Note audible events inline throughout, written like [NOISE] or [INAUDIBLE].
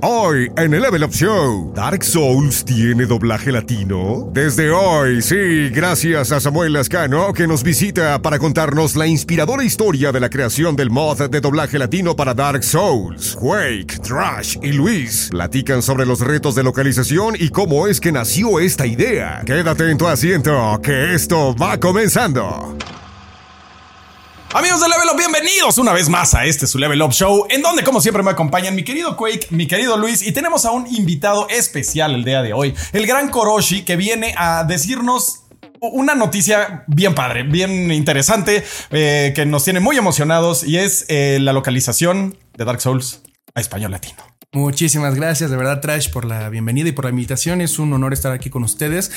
Hoy en el Level Up Show, ¿Dark Souls tiene doblaje latino? Desde hoy, sí, gracias a Samuel Lascano que nos visita para contarnos la inspiradora historia de la creación del mod de doblaje latino para Dark Souls. Quake, Trash y Luis platican sobre los retos de localización y cómo es que nació esta idea. Quédate en tu asiento, que esto va comenzando. Amigos de Level Up, bienvenidos una vez más a este su Level Up Show, en donde como siempre me acompañan mi querido Quake, mi querido Luis, y tenemos a un invitado especial el día de hoy, el gran Koroshi, que viene a decirnos una noticia bien padre, bien interesante, eh, que nos tiene muy emocionados, y es eh, la localización de Dark Souls a español latino. Muchísimas gracias, de verdad, Trash, por la bienvenida y por la invitación. Es un honor estar aquí con ustedes.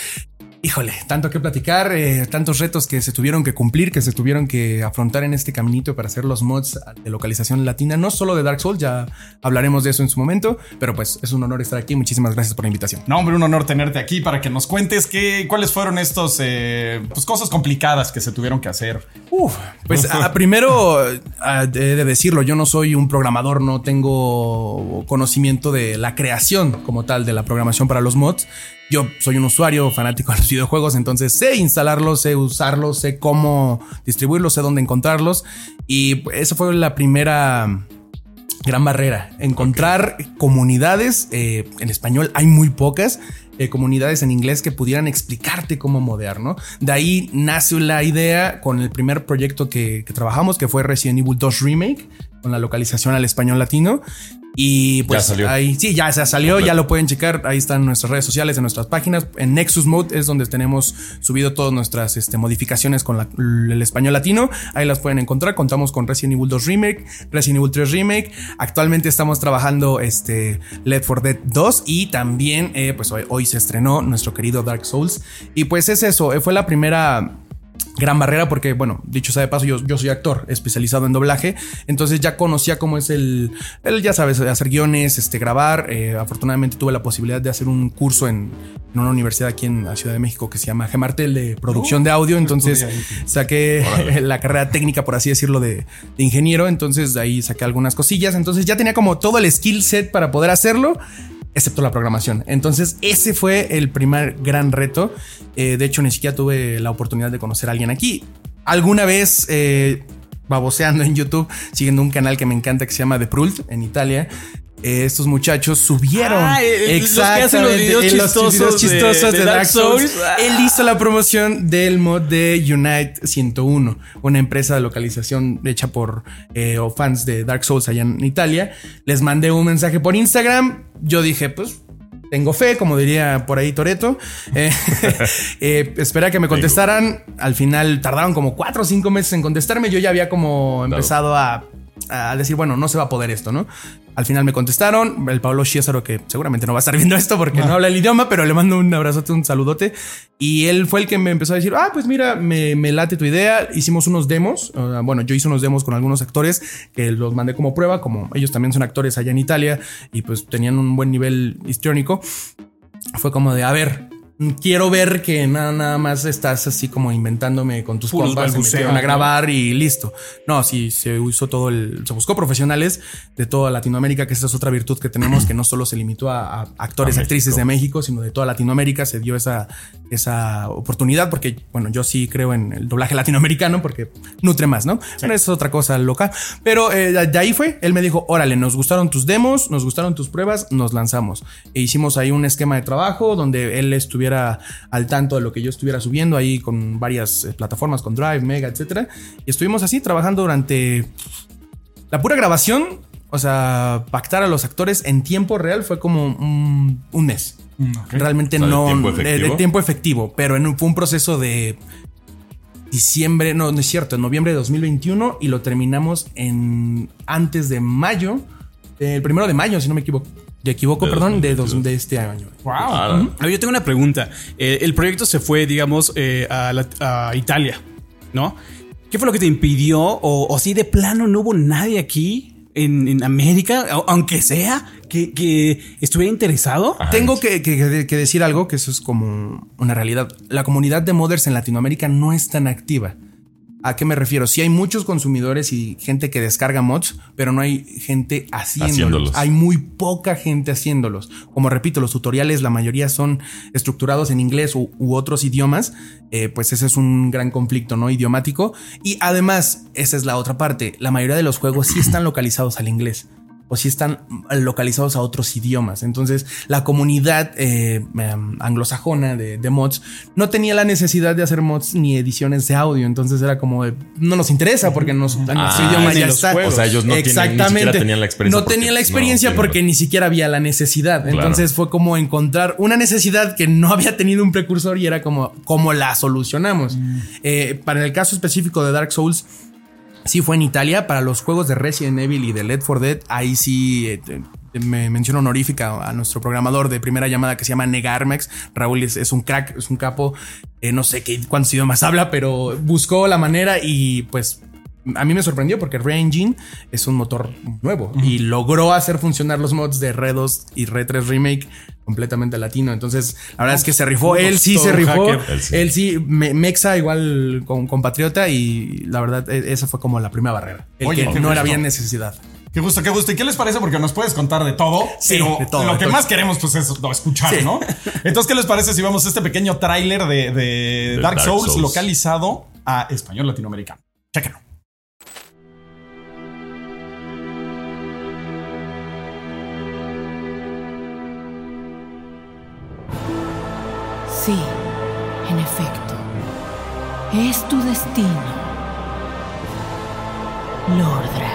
Híjole, tanto que platicar, eh, tantos retos que se tuvieron que cumplir, que se tuvieron que afrontar en este caminito para hacer los mods de localización latina, no solo de Dark Souls, ya hablaremos de eso en su momento, pero pues es un honor estar aquí. Muchísimas gracias por la invitación. No, hombre, un honor tenerte aquí para que nos cuentes qué, cuáles fueron estos eh, pues, cosas complicadas que se tuvieron que hacer. Uf, pues a, primero a, de, de decirlo, yo no soy un programador, no tengo conocimiento de la creación como tal de la programación para los mods. Yo soy un usuario fanático de los videojuegos, entonces sé instalarlos, sé usarlos, sé cómo distribuirlos, sé dónde encontrarlos. Y esa fue la primera gran barrera. Encontrar comunidades, eh, en español hay muy pocas, eh, comunidades en inglés que pudieran explicarte cómo modear, ¿no? De ahí nace la idea con el primer proyecto que, que trabajamos, que fue Resident Evil 2 Remake, con la localización al español latino. Y pues Ya salió. ahí sí, ya se salió, ya lo pueden checar. Ahí están nuestras redes sociales, en nuestras páginas. En Nexus Mode es donde tenemos subido todas nuestras este, modificaciones con la- el español latino. Ahí las pueden encontrar. Contamos con Resident Evil 2 Remake, Resident Evil 3 Remake. Actualmente estamos trabajando este Left 4 Dead 2 y también eh, pues hoy, hoy se estrenó nuestro querido Dark Souls. Y pues es eso, eh, fue la primera gran barrera porque, bueno, dicho sea de paso, yo, yo soy actor especializado en doblaje, entonces ya conocía cómo es el, el ya sabes, hacer guiones, este, grabar. Eh, afortunadamente tuve la posibilidad de hacer un curso en, en una universidad aquí en la Ciudad de México que se llama Gemartel de producción de audio, entonces saqué [LAUGHS] la carrera técnica, por así decirlo, de, de ingeniero, entonces de ahí saqué algunas cosillas, entonces ya tenía como todo el skill set para poder hacerlo excepto la programación. Entonces, ese fue el primer gran reto. Eh, de hecho, ni siquiera tuve la oportunidad de conocer a alguien aquí. Alguna vez, eh, baboseando en YouTube, siguiendo un canal que me encanta que se llama The Prult en Italia. Eh, estos muchachos subieron Ah, eh, los que hacen los videos los chistosos videos chistosos de de, Dark Dark Souls. Souls. Ah. Él hizo la promoción del mod de Unite 101, una empresa de localización hecha por eh, o fans de Dark Souls allá en Italia. Les mandé un mensaje por Instagram. Yo dije, pues tengo fe, como diría por ahí Toreto. [LAUGHS] Eh, [LAUGHS] eh, esperé a que me contestaran. Al final tardaron como cuatro o cinco meses en contestarme. Yo ya había como empezado a, a decir, bueno, no se va a poder esto, ¿no? Al final me contestaron. El Pablo Chiesaro, que seguramente no va a estar viendo esto porque no habla el idioma, pero le mando un abrazote, un saludote. Y él fue el que me empezó a decir, ah, pues mira, me, me late tu idea. Hicimos unos demos. Uh, bueno, yo hice unos demos con algunos actores que los mandé como prueba, como ellos también son actores allá en Italia y pues tenían un buen nivel histriónico. Fue como de, a ver, quiero ver que nada, nada más estás así como inventándome con tus Puros compas, se metieron a ¿no? grabar y listo. No, sí, se usó todo el, se buscó profesionales de toda Latinoamérica, que esa es otra virtud que tenemos, que no solo se limitó a, a actores, actrices de México, sino de toda Latinoamérica, se dio esa, esa oportunidad, porque, bueno, yo sí creo en el doblaje latinoamericano, porque nutre más, ¿no? Pero es otra cosa loca. Pero eh, de ahí fue, él me dijo, órale, nos gustaron tus demos, nos gustaron tus pruebas, nos lanzamos. E hicimos ahí un esquema de trabajo donde él estuviera al tanto de lo que yo estuviera subiendo ahí con varias eh, plataformas, con Drive, Mega, etcétera. Y estuvimos así trabajando durante la pura grabación. O sea, pactar a los actores en tiempo real fue como un, un mes. Realmente O sea, de no tiempo de- de tiempo efectivo, pero en un- fue un proceso de diciembre, no, no es cierto, en noviembre de 2021 y lo terminamos en antes de mayo, el primero de mayo, si no me equivoco. De equivoco, De perdón, de, dos- 2022. de este año. Ah, A ver, yo tengo una pregunta. Eh, el proyecto se fue, digamos, eh, a, la- a Italia, ¿no? ¿Qué fue lo que te impidió? O, o si de plano no hubo nadie aquí en, en América, a- aunque sea, que, que estuviera interesado? Ajá. Tengo que, que- que decir algo que eso es como una realidad. La comunidad de modders en Latinoamérica no es tan activa. ¿A qué me refiero? Sí hay muchos consumidores y gente que descarga mods, pero no hay gente haciéndolos. Haciéndolos. Hay muy poca gente haciéndolos. Como repito, los tutoriales, la mayoría son estructurados en inglés u, u otros idiomas. Eh, pues ese es un gran conflicto, ¿no? Idiomático. Y además, esa es la otra parte. La mayoría de los juegos sí están localizados al inglés o si están localizados a otros idiomas. Entonces, la comunidad eh, em, anglosajona de, de mods no tenía la necesidad de hacer mods ni ediciones de audio. Entonces era como de, no nos interesa porque nos, en nuestro Ah, idioma ya está. juegos. O sea, ellos no tienen- ni tenían la experiencia No porque tenían la experiencia porque ni siquiera había la necesidad. Claro. Entonces fue como encontrar una necesidad que no había tenido un precursor y era como, ¿cómo la solucionamos? Eh, para el caso específico de Dark Souls, Sí, fue en Italia. Para los juegos de Resident Evil y de Led 4 Dead, ahí sí eh, me menciono honorífica a nuestro programador de primera llamada que se llama Negarmex. Raúl es, es un crack, es un capo. Eh, no sé qué, cuántos idiomas habla, pero buscó la manera y pues a mí me sorprendió porque Re-Engine es un motor nuevo y logró hacer funcionar los mods de Re 2 y Re 3 Remake completamente latino. Entonces, la verdad es que se rifó. Él sí se rifó. Él sí. Él sí, me- Mexa igual con compatriota y la verdad e- esa fue como la primera barrera. El Oye, que no era bien necesidad. Qué gusto, qué gusto. ¿Y qué les parece? Porque nos puedes contar de todo, Sí, pero de todo, lo de que todo. más queremos pues es no, escuchar, Sí. ¿no? [LAUGHS] Entonces, ¿qué les parece si vamos a este pequeño tráiler de, de Dark, Dark Souls, Souls. localizado a español latinoamericano? Chéquenlo. Sí, en efecto. Es tu destino. Lordra.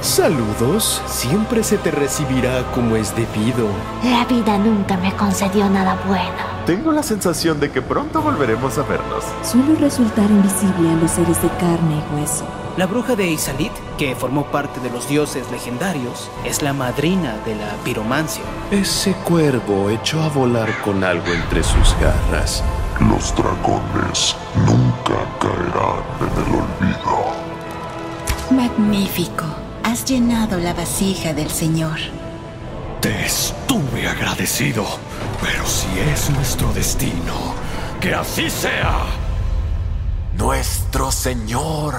Saludos, siempre se te recibirá como es debido. La vida nunca me concedió nada bueno. Tengo la sensación de que pronto volveremos a vernos. Suelo resultar invisible a los seres de carne y hueso. La bruja de Isalit, que formó parte de los dioses legendarios, es la madrina de la piromancia. Ese cuervo echó a volar con algo entre sus garras. Los dragones nunca caerán en el olvido. Magnífico. Has llenado la vasija del Señor. Te estuve agradecido, pero si es nuestro destino, que así sea. Nuestro Señor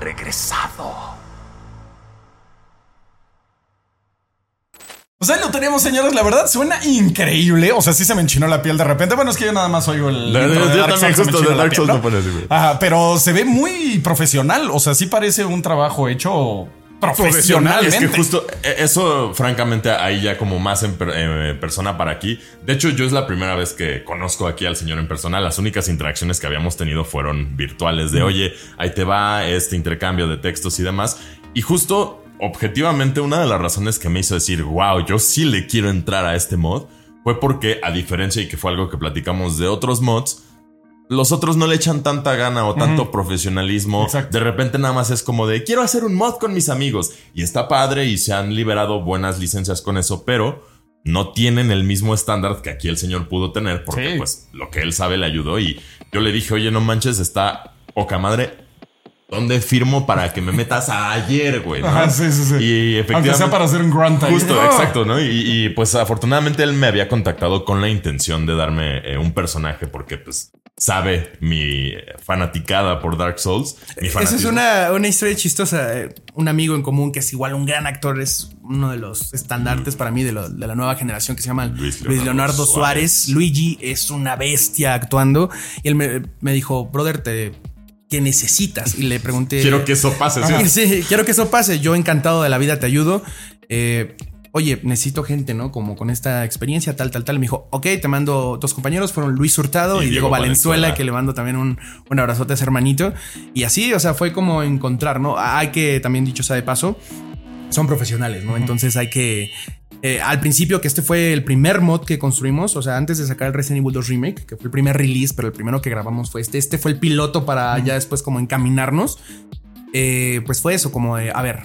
regresado. Pues ahí lo tenemos, señores. La verdad suena increíble. O sea, sí se me enchinó la piel de repente. Bueno, es que yo nada más oigo el. Yo- yo Dark también Souls, pero se ve muy profesional. O sea, sí parece un trabajo hecho profesionalmente. Es que justo eh, eso, francamente, ahí ya como más en per- eh, persona para aquí. De hecho, yo es la primera vez que conozco aquí al señor en persona. Las únicas interacciones que habíamos tenido fueron virtuales de, oye, ahí te va este intercambio de textos y demás. Y justo, objetivamente, una de las razones que me hizo decir, wow, yo sí le quiero entrar a este mod, fue porque, a diferencia y que fue algo que platicamos de otros mods, los otros no le echan tanta gana o tanto profesionalismo. Exacto. De repente nada más es como de quiero hacer un mod con mis amigos. Y está padre y se han liberado buenas licencias con eso, pero no tienen el mismo estándar que aquí el señor pudo tener porque Sí. pues lo que él sabe le ayudó. Y yo le dije, oye, no manches, está poca madre. ¿Dónde firmo para que me metas a ayer, güey? ¿no? Ajá, [LAUGHS] sí, sí, sí. Y efectivamente. Aunque sea para hacer un grunt ahí. Justo, ¡Ah! [LAUGHS] exacto, ¿no? Y, y, pues afortunadamente él me había contactado con la intención de darme eh, un personaje porque pues sabe mi fanaticada por Dark Souls. Mi Esa es una, una historia chistosa. Eh, Un amigo en común que es igual un gran actor, es uno de los estandartes para mí de, lo- de la nueva generación que se llama Luis Leonardo Leonardo, Suárez. Suárez. Luigi es una bestia actuando. Y él me, me dijo, brother, te, ¿qué necesitas? Y le pregunté. [LAUGHS] Quiero que eso pase, sí, quiero que eso pase. Yo encantado de la vida te ayudo. Eh, Oye, necesito gente, ¿no? Como con esta experiencia, tal, tal, tal. Me dijo, ok, te mando dos compañeros, fueron Luis Hurtado Y y, Diego Valenzuela. que le mando también un, un abrazote a ese hermanito. Y así, o sea, fue como encontrar, ¿no? Hay que, también dicho sea de paso, son profesionales, ¿no? Entonces hay que... eh, al principio, que este fue el primer mod que construimos, o sea, antes de sacar el Resident Evil 2 Remake, que fue el primer release, pero el primero que grabamos fue este. Este fue el piloto para ya después como encaminarnos. Eh, pues fue eso, como de, a ver,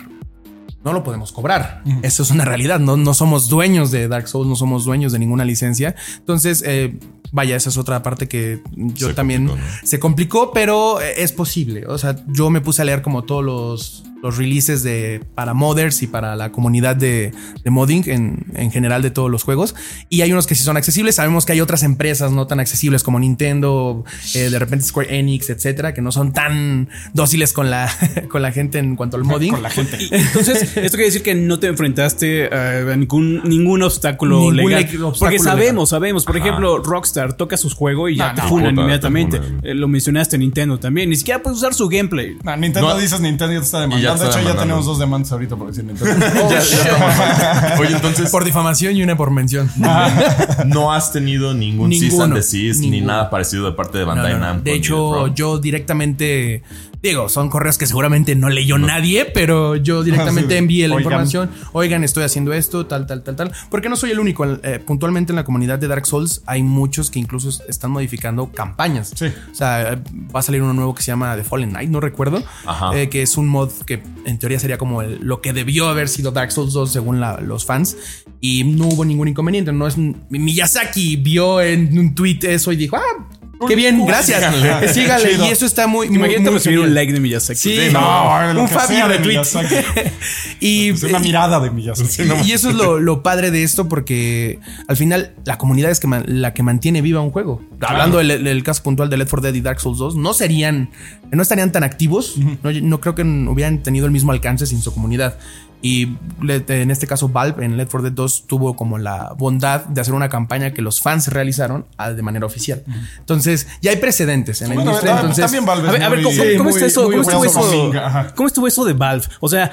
no lo podemos cobrar. Eso es una realidad. No, no somos dueños de Dark Souls, no somos dueños de ninguna licencia. Entonces, eh, vaya, esa es otra parte que yo Se también complicó, ¿no? se complicó, pero es posible. O sea, yo me puse a leer como todos los, los releases de para modders y para la comunidad de, de modding en, en general de todos los juegos. Y hay unos que sí son accesibles. Sabemos que hay otras empresas no tan accesibles como Nintendo, eh, de repente Square Enix, etcétera, que no son tan dóciles con la, [LAUGHS] con la gente en cuanto al modding. Con la gente. Entonces, esto quiere decir que no te enfrentaste a ningún, ningún obstáculo Ningún legal. obstáculo Porque sabemos, legal. sabemos. Por ejemplo, Rockstar toca sus juegos y ya No, te no, funan puta, te inmediatamente. funan. Eh, lo mencionaste Nintendo también. Ni siquiera puedes usar su gameplay. No, Nintendo No. dices Nintendo ya te está Y ya de hecho, ya tenemos dos demandas ahorita por decir Nintendo. [LAUGHS] Ya- ya estamos- [LAUGHS] Oye, entonces, Por difamación y una por mención. [LAUGHS] no has tenido ningún cease Ninguno. and desist ni nada parecido de parte de Bandai no, no. Namco. De hecho, yo directamente, digo, son correos que seguramente no leyó nadie, pero yo directamente Sí. envié la Oigan. información. Oigan, estoy haciendo esto, tal, tal, tal, tal. Porque no soy el único. Eh, puntualmente en la comunidad de Dark Souls hay muchos que incluso están modificando campañas. Sí. O sea, va a salir uno nuevo que se llama The Fallen Knight, no recuerdo. Ajá. eh, que es un mod que en teoría sería como lo que debió haber sido Dark Souls 2 según los fans. Y no hubo ningún inconveniente. No es Miyazaki vio en un tweet eso y dijo, ah, qué bien, gracias. Síganle. Síganle. Chido. Y eso está muy, muy, Imagínate muy recibir un like de Miyazaki. Sí, no, no, lo un que Fabi sea de. Miyazaki. [LAUGHS] y, Es una mirada de Miyazaki. y eso es lo, [LAUGHS] lo padre de esto porque al final la comunidad es que man- la que mantiene viva un juego. Hablando del, del caso puntual de Left 4 Dead y Dark Souls 2, no serían, no estarían tan activos, no, no creo que hubieran tenido el mismo alcance sin su comunidad. Y en este caso Valve en Left 4 Dead 2 tuvo como la bondad de hacer una campaña que los fans realizaron ah, de manera oficial. Entonces ya hay precedentes en la Bueno, industria. entonces, también Valve A es ver, a ver, muy- ¿cómo, Sí, cómo muy- está eso? muy ¿Cómo estuvo eso? ¿Cómo estuvo eso de Valve? O sea,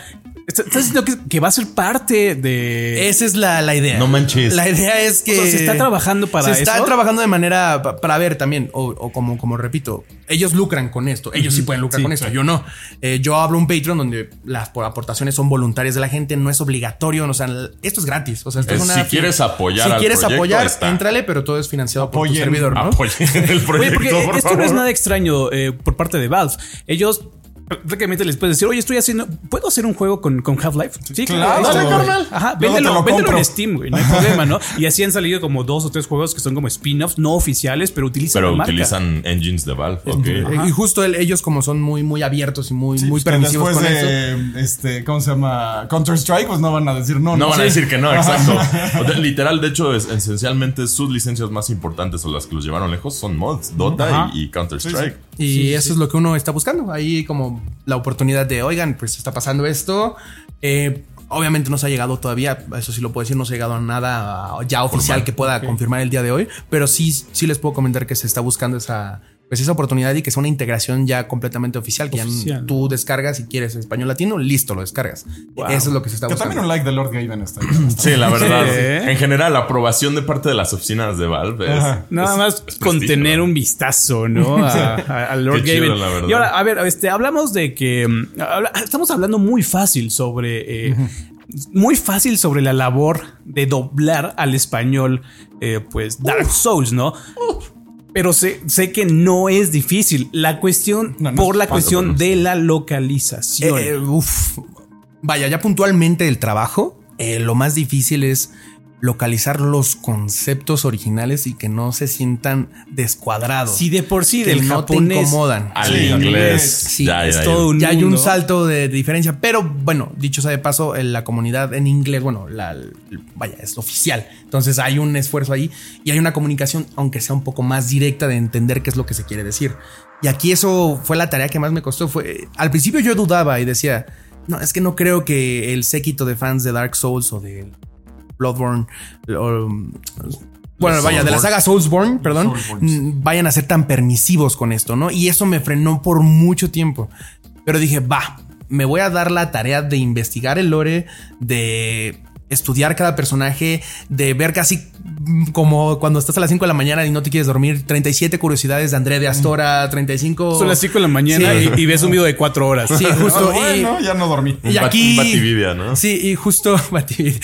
¿estás diciendo que, que va a ser parte de. Esa es la, la idea. No manches. La idea es que. O sea, ¿se está trabajando para Se está eso? trabajando de manera. pa- Para ver también, o, o como, como repito, ellos lucran con esto. Ellos sí pueden lucrar sí, con esto. Yo no. Eh, yo hablo un Patreon donde las por- aportaciones son voluntarias de la gente, no es obligatorio. O sea, esto es gratis. O sea, esto es, Es, una. si quieres apoyar Si al quieres proyecto, apoyar, está. éntrale, pero todo es financiado por tu servidor, ¿no? Apoyen el Oye, proyecto, porque por esto no es nada extraño eh, por parte de Valve. Ellos prácticamente les puedes decir, oye, estoy haciendo, ¿puedo hacer un juego con, con Half-Life? Sí, Claro, Dale, güey. carnal. Ajá, véndelo, lo véndelo en Steam, güey, no hay problema, ¿no? [LAUGHS] Y así han salido como dos o tres juegos que son como spin-offs, no oficiales, pero utilizan Pero la marca. utilizan engines de Valve. Eh, Y justo el- ellos, como son muy, muy abiertos y muy, Sí, muy pues permisivos después con eso. de, este, ¿cómo se llama? Counter Strike, pues no van a decir no. No van a decir que no, exacto. O sea, [LAUGHS] literal, de hecho, es, esencialmente sus licencias más importantes o las que los llevaron lejos son mods, Dota y Counter-Strike. Y eso es lo que uno está buscando. Ahí como la oportunidad de, oigan, pues está pasando esto. Eh, obviamente no se ha llegado todavía, eso sí lo puedo decir, no se ha llegado a nada ya oficial que pueda confirmar el día de hoy, pero sí, sí les puedo comentar que se está buscando esa, pues esa oportunidad y que sea una integración ya completamente oficial, que ya tú descargas si quieres español latino, listo, lo descargas. Eso es lo que se está Que buscando. también un like de Lord Gaven está. [CLEARS THROAT] Sí, la verdad. Sí. En general, la aprobación de parte de las oficinas de Valve es. Nada es- más es con tener ¿no? un vistazo, ¿no? [LAUGHS] A, a- a Lord Qué chido, Gaben. la verdad. Y ahora, a ver, este, hablamos de que mm, habla- estamos hablando muy fácil sobre. eh, Muy fácil sobre la labor de doblar al español, eh, pues, Dark Souls, ¿no? Pero sé, sé que no es difícil. La cuestión, No, no por la cuestión de la localización. Eh, eh, uf. Vaya, ya puntualmente el trabajo, eh, lo más difícil es localizar los conceptos originales y que no se sientan descuadrados. si de por sí que del no te japonés incomodan. Al Sí, inglés. Sí, ya, es ya, todo un ya hay un salto de diferencia, pero bueno, dicho sea de paso, en la comunidad en inglés, bueno, la, vaya, es oficial. Entonces hay un esfuerzo ahí y hay una comunicación, aunque sea un poco más directa de entender qué es lo que se quiere decir. Y aquí eso fue la tarea que más me costó. Fue al principio yo dudaba y decía, no, es que no creo que el séquito de fans de Dark Souls o de Bloodborne o, bueno, vaya, de la saga Soulsborne, perdón, mm, vayan a ser tan permisivos con esto, ¿no? Y eso me frenó por mucho tiempo. Pero dije, va, me voy a dar la tarea de investigar el lore, de estudiar cada personaje, de ver casi como cuando estás a las 5 de la mañana y no te quieres dormir, 37 curiosidades de André de Astora, 35... Son las 5 de la mañana Sí. y, y ves un video de 4 horas. Sí, [LAUGHS] justo. Ah, y- ya no dormí. y aquí. Batividia, ¿no? Sí, y justo. [LAUGHS] Batividia.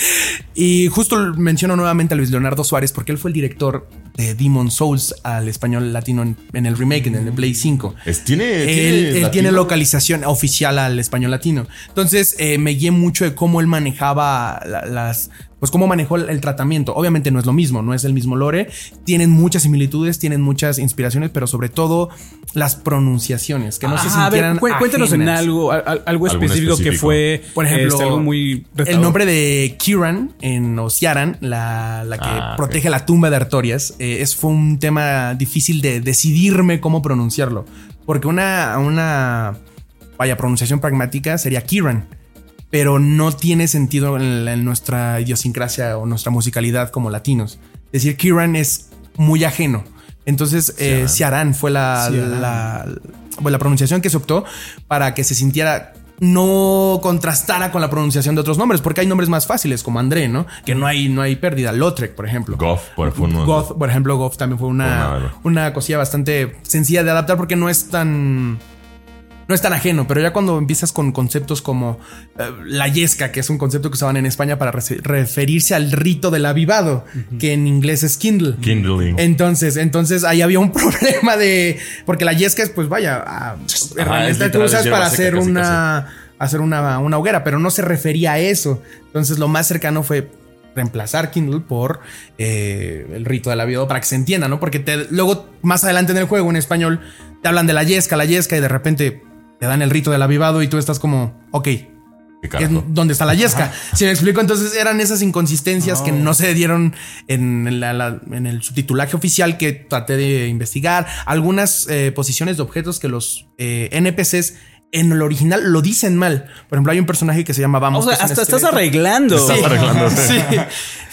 Y justo menciono nuevamente a Luis Leonardo Suárez porque él fue el director de Demon Souls al español latino en, en el remake, en el Play 5. Es- tiene, Él, tiene él latino. tiene localización oficial al español latino. Entonces eh, me guié mucho de cómo él manejaba la- las, pues cómo manejó el, el tratamiento. Obviamente no es lo mismo, no es el mismo lore. Tienen muchas similitudes, tienen muchas inspiraciones, pero sobre todo las pronunciaciones, que no se a ver, sintieran cué- cuéntanos en algo, a- a- algo específico, que fue, Por ejemplo, este, algo muy el nombre de Kiran en Ociaran, la, la que Ah, protege la tumba de Artorias, eh, es, fue un tema difícil de decidirme cómo pronunciarlo. Porque una, una vaya pronunciación pragmática sería Kiran, pero no tiene sentido en, la- en nuestra idiosincrasia o nuestra musicalidad como latinos. Decir Kiran es muy ajeno. Entonces, eh, Ciarán fue la, la, bueno, la pronunciación que se optó para que se sintiera no contrastara con la pronunciación de otros nombres, porque hay nombres más fáciles como André, ¿no? Que no hay, no hay pérdida. Lotrek, por ejemplo. Goff, por ejemplo, Goff también fue una, una- una cosilla bastante sencilla de adaptar porque no es tan. No es tan ajeno, pero ya cuando empiezas con conceptos como eh, la yesca, que es un concepto que usaban en España para referirse al rito del avivado, que en inglés es kindle. Kindling. Entonces, entonces ahí había un [LAUGHS] problema de. Porque la yesca es, pues vaya, a- herramienta que literal, usas para hacer casi, una. Hacer una, una hoguera, pero no se refería a eso. Entonces, lo más cercano fue reemplazar Kindle por eh, el rito del aviado para que se entienda, ¿no? Porque te- luego, más adelante en el juego, en español, te hablan de la yesca, la yesca, y de repente te dan el rito del avivado y tú estás como, ok, ¿Qué es donde está la yesca. Si me explico, entonces eran esas inconsistencias que no se dieron en, la- la- en el subtitulaje oficial que traté de investigar. Algunas eh, posiciones de objetos que los eh, NPCs en el original lo dicen mal. Por ejemplo, hay un personaje que se llama Vamos. O sea, hasta estás arreglando. Estás arreglando. [LAUGHS] Sí,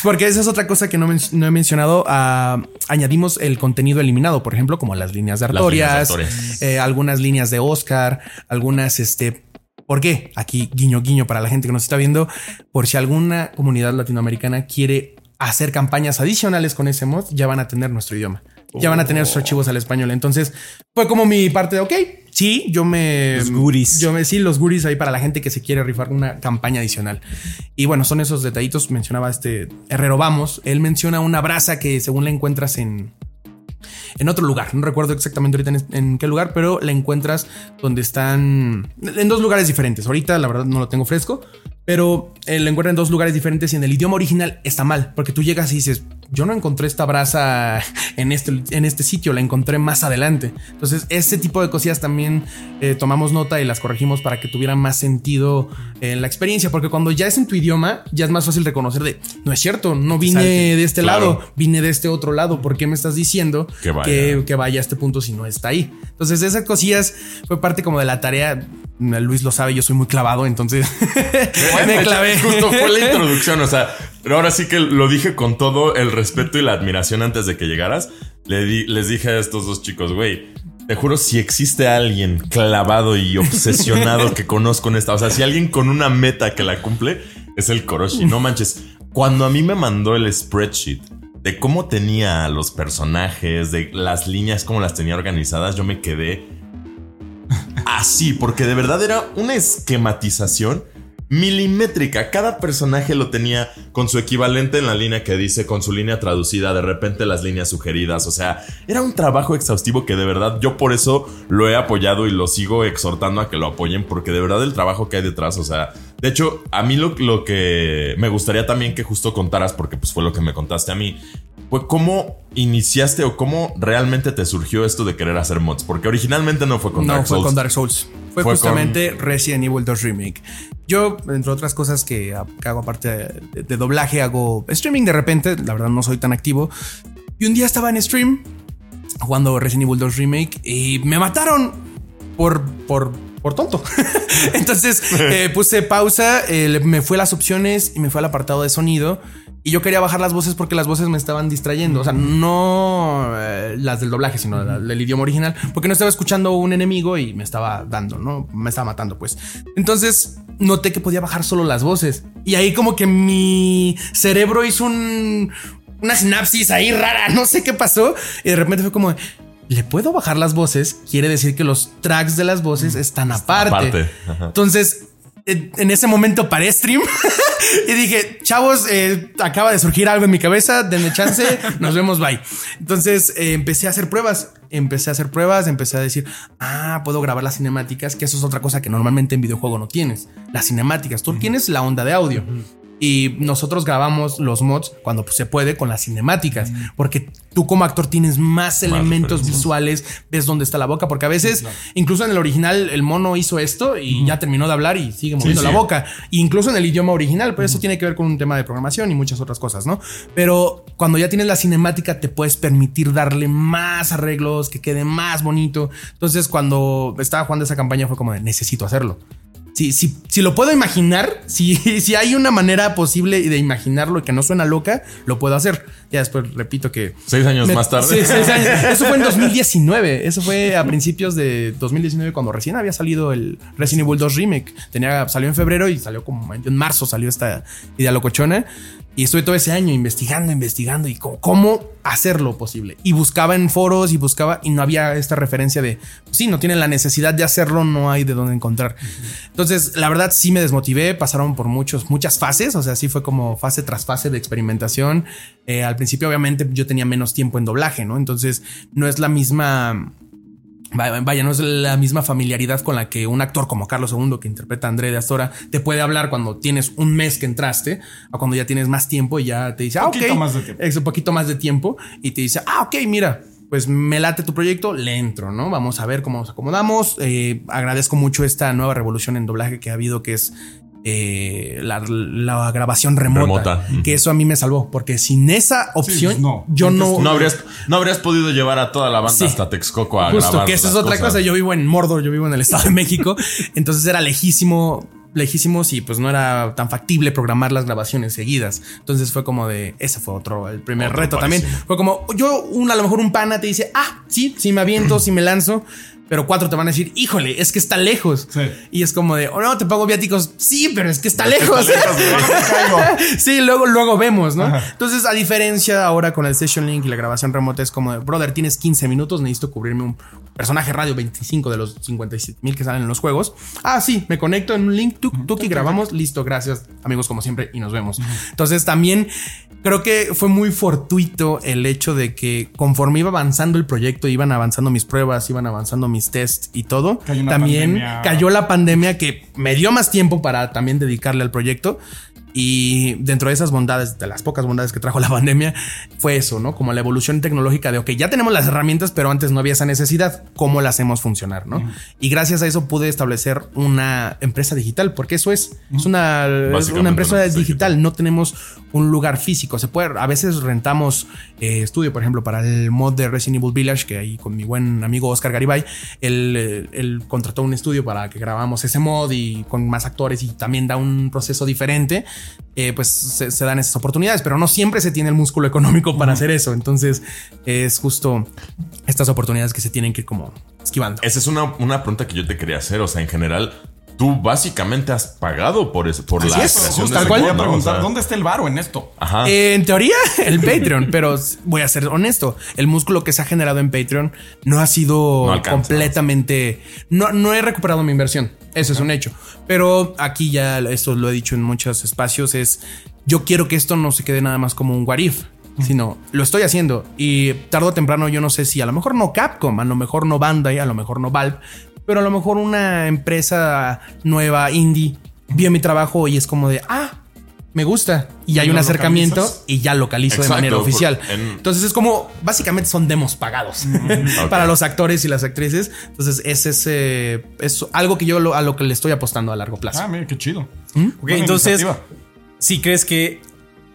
porque esa es otra cosa que no, men- no he mencionado. Ah, añadimos el contenido eliminado, por ejemplo, como las líneas de líneas Artorias. eh, algunas líneas de Oscar, algunas, este. ¿Por qué? Aquí guiño guiño para la gente que nos está viendo, por si alguna comunidad latinoamericana quiere hacer campañas adicionales con ese mod, ya van a tener nuestro idioma. Ya van a tener sus archivos al español. Entonces, fue como mi parte de, ok, sí, yo me... Los goodies. Yo me, sí, los goodies ahí para la gente que se quiere rifar una campaña adicional. Y bueno, son esos detallitos. Mencionaba este Herrero Vamos. Él menciona una brasa que según la encuentras en, en otro lugar. No recuerdo exactamente ahorita en, en qué lugar, pero la encuentras donde están en dos lugares diferentes. Ahorita la verdad no lo tengo fresco, pero eh, la encuentran en dos lugares diferentes y en el idioma original está mal, porque tú llegas y dices, yo no encontré esta brasa en este, en este sitio, la encontré más adelante. Entonces, ese tipo de cosillas también eh, tomamos nota y las corregimos para que tuvieran más sentido en la experiencia, porque cuando ya es en tu idioma, ya es más fácil reconocer de, no es cierto, no vine Salte. de este Claro. lado, vine de este otro lado, ¿por qué me estás diciendo Que vaya. que, que vaya a este punto si no está ahí? Entonces, esas cosillas fue parte como de la tarea. Luis lo sabe, yo soy muy clavado, entonces [LAUGHS] Bueno, me clavé. [LAUGHS] Justo fue la [LAUGHS] introducción, o sea, pero ahora sí que lo dije con todo el respeto y la admiración antes de que llegaras. Le di- les dije a estos dos chicos, güey, te juro, si existe alguien clavado y obsesionado que conozco en esta, o sea, si alguien con una meta que la cumple, es el Koroshi. No manches, cuando a mí me mandó el spreadsheet de cómo tenía los personajes, de las líneas, cómo las tenía organizadas, yo me quedé así, porque de verdad era una esquematización milimétrica. Cada personaje lo tenía con su equivalente en la línea que dice, con su línea traducida, de repente las líneas sugeridas. O sea, era un trabajo exhaustivo que de verdad yo por eso lo he apoyado y lo sigo exhortando a que lo apoyen, porque de verdad el trabajo que hay detrás, o sea, de hecho, a mí lo, que me gustaría también que justo contaras, porque pues fue lo que me contaste a mí, fue cómo iniciaste o cómo realmente te surgió esto de querer hacer mods, porque originalmente no fue con no Dark fue Souls. con Dark Souls. Fue, Fue justamente Resident Evil 2 Remake. Yo, entre otras cosas que, hago aparte de, de doblaje, hago streaming de repente. La verdad, no soy tan activo. Y un día estaba en stream jugando Resident Evil 2 Remake y me mataron por, por, por tonto. [LAUGHS] Entonces [LAUGHS] eh, puse pausa, eh, me fue a las opciones y me fue al apartado de sonido. Y yo quería bajar las voces porque las voces me estaban distrayendo. O sea, no eh, las del doblaje, sino la- del idioma original. Porque no estaba escuchando un enemigo y me estaba dando, ¿no? Me estaba matando, pues. Entonces noté que podía bajar solo las voces. Y ahí como que mi cerebro hizo un, una sinapsis ahí rara. [LAUGHS] No sé qué pasó. Y de repente fue como... ¿Le puedo bajar las voces? Quiere decir que los tracks de las voces están aparte. aparte. Entonces, en ese momento paré stream [LAUGHS] y dije, chavos, eh, acaba de surgir algo en mi cabeza, denme chance, [LAUGHS] nos vemos, bye. Entonces eh, empecé a hacer pruebas, empecé a hacer pruebas, empecé a decir, ah, puedo grabar las cinemáticas, que eso es otra cosa que normalmente en videojuego no tienes, las cinemáticas, tú tienes la onda de audio. Y nosotros grabamos los mods cuando pues, se puede con las cinemáticas, porque tú como actor tienes más elementos visuales, ves dónde está la boca, porque a veces, incluso en el original, el mono hizo esto y ya terminó de hablar y sigue moviendo Sí, la sí. boca. Incluso en el idioma original, pero eso tiene que ver con un tema de programación y muchas otras cosas, ¿no? Pero cuando ya tienes la cinemática, te puedes permitir darle más arreglos, que quede más bonito. Entonces, cuando estaba jugando esa campaña, fue como de necesito hacerlo. Si, si, si lo puedo imaginar, si, [LAUGHS] si hay una manera posible de imaginarlo y que no suena loca, lo puedo hacer. Ya después repito que. Seis años Me- más tarde. Sí, seis años. [LAUGHS] Eso fue en 2019. Eso fue a principios de 2019, cuando recién había salido el Resident Evil 2 Remake. Tenía, salió en febrero y salió como en marzo, salió esta idea locochona. Y estuve todo ese año investigando, investigando y cómo, cómo hacerlo posible. Y buscaba en foros y buscaba y no había esta referencia de, pues sí, no tienen la necesidad de hacerlo, no hay de dónde encontrar. Entonces, la verdad sí me desmotivé, pasaron por muchos, muchas fases, o sea, sí fue como fase tras fase de experimentación. Eh, al principio, obviamente, yo tenía menos tiempo en doblaje, ¿no? Entonces, no es la misma... Vaya, no es la misma familiaridad con la que un actor como Carlos II, que interpreta a André de Astora, te puede hablar cuando tienes un mes que entraste o cuando ya tienes más tiempo y ya te dice, ah, ok, más de tiempo. es un poquito más de tiempo y te dice, ah, ok, mira, pues me late tu proyecto, le entro, ¿no? Vamos a ver cómo nos acomodamos. Eh, agradezco mucho esta nueva revolución en doblaje que ha habido, que es eh, la, la grabación remota, que eso a mí me salvó, porque sin esa opción, no. yo no... No habrías, no habrías podido llevar a toda la banda Sí. hasta Texcoco a Justo, grabar. que esa es otra cosas. cosa. Yo vivo en Mordor, yo vivo en el Estado de México. [LAUGHS] entonces era lejísimo, lejísimos y pues no era tan factible programar las grabaciones seguidas. Entonces fue como de, ese fue otro, el primer Otro reto también. Fue como, yo, un, a lo mejor un pana te dice, ah, sí, sí me aviento, sí me lanzo. Pero cuatro te van a decir, híjole, es que está lejos. Sí. Y es como de, oh no, te pago viáticos. Sí, pero es que está lejos. está lejos, güey. [LAUGHS] sí, luego, luego vemos, ¿no? Entonces, a diferencia ahora con el Session Link y la grabación remota, es como, de, brother, tienes 15 minutos, necesito cubrirme un personaje radio 25 de los 57 mil que salen en los juegos. Ah, sí, me conecto en un link, tuk, tuk, y grabamos. Listo, gracias, amigos, como siempre, y nos vemos. Entonces, también creo que fue muy fortuito el hecho de que conforme iba avanzando el proyecto, iban avanzando mis pruebas, iban avanzando mis tests y todo, Cayó también pandemia. cayó la pandemia que me dio más tiempo para también dedicarle al proyecto. Y dentro de esas bondades, de las pocas bondades que trajo la [LAUGHS] pandemia, fue eso, ¿no? Como la evolución tecnológica de, ok, ya tenemos las herramientas, pero antes no había esa necesidad, ¿cómo la hacemos funcionar, ¿no? Y gracias a eso pude establecer una empresa digital, porque eso es, es una, es una empresa digital. no tenemos un lugar físico, se puede, a veces rentamos eh, estudio, por ejemplo, para el mod de Resident Evil Village, que ahí con mi buen amigo Oscar Garibay, él, eh, él contrató un estudio para que grabamos ese mod y con más actores y también da un proceso diferente, eh, pues se, se dan esas oportunidades, pero no siempre se tiene el músculo económico para hacer eso. Entonces es justo estas oportunidades que se tienen que ir como esquivando. Esa es una, una pregunta que yo te quería hacer. O sea, en general, tú básicamente has pagado por eso, por la Así es, creación justo de tal ese cual. Voy a preguntar, O sea, ¿dónde está el varo en esto? Ajá. Eh, en teoría, el Patreon, pero voy a ser honesto. El músculo que se ha generado en Patreon no ha sido No alcanza. completamente. No, no he recuperado mi inversión. Eso es un hecho. Pero aquí ya esto lo he dicho en muchos espacios. Es yo quiero que esto no se quede nada más como un what if, sino lo estoy haciendo y tarde o temprano yo no sé si a lo mejor no Capcom, a lo mejor no Bandai, a lo mejor no Valve, pero a lo mejor una empresa nueva indie vio mi trabajo y es como de ah me gusta y hay ¿Y un acercamiento localizas? y ya localizo de manera oficial. en- Entonces es como básicamente son demos pagados [LAUGHS] Ok. para los actores y las actrices. Entonces ese es, eh, es algo que yo lo- a lo que le estoy apostando a largo plazo. Ah, mira, qué chido. Buena entonces, si crees que